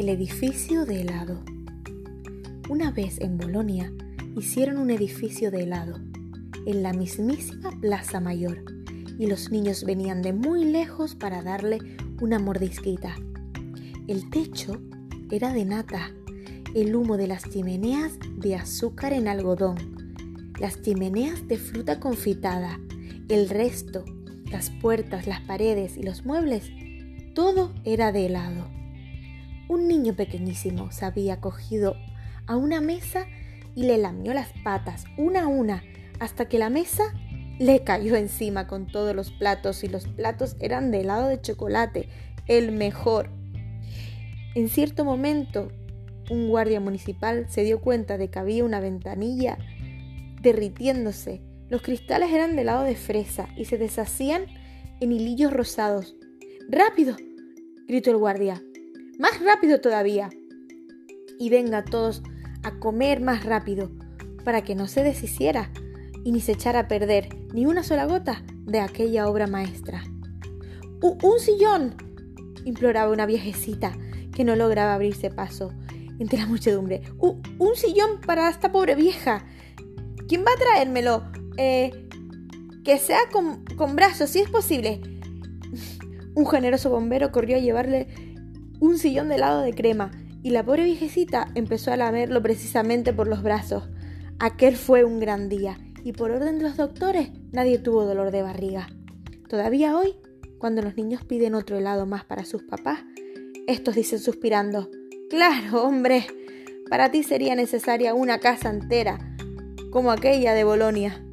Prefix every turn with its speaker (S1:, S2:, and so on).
S1: El edificio de helado. Una vez en Bolonia hicieron un edificio de helado en la mismísima Plaza Mayor y los niños venían de muy lejos para darle una mordisquita. El techo era de nata, el humo de las chimeneas de azúcar en algodón, las chimeneas de fruta confitada, el resto, las puertas, las paredes y los muebles, todo era de helado. Un niño pequeñísimo se había cogido a una mesa y le lamió las patas una a una hasta que la mesa le cayó encima con todos los platos y los platos eran de helado de chocolate, el mejor. En cierto momento, un guardia municipal se dio cuenta de que había una ventanilla derritiéndose. Los cristales eran de helado de fresa y se deshacían en hilillos rosados. ¡Rápido! gritó el guardia. ¡Más rápido todavía! Y venga todos a comer más rápido, para que no se deshiciera y ni se echara a perder ni una sola gota de aquella obra maestra. ¡Un sillón! imploraba una viejecita que no lograba abrirse paso entre la muchedumbre. ¡Un sillón para esta pobre vieja! ¿Quién va a traérmelo? Eh, que sea con, con brazos, si es posible. Un generoso bombero corrió a llevarle un sillón de helado de crema y la pobre viejecita empezó a lamerlo precisamente por los brazos. Aquel fue un gran día y por orden de los doctores nadie tuvo dolor de barriga. Todavía hoy, cuando los niños piden otro helado más para sus papás, estos dicen suspirando, Claro, hombre, para ti sería necesaria una casa entera, como aquella de Bolonia.